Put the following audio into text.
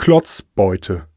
Klotzbeute.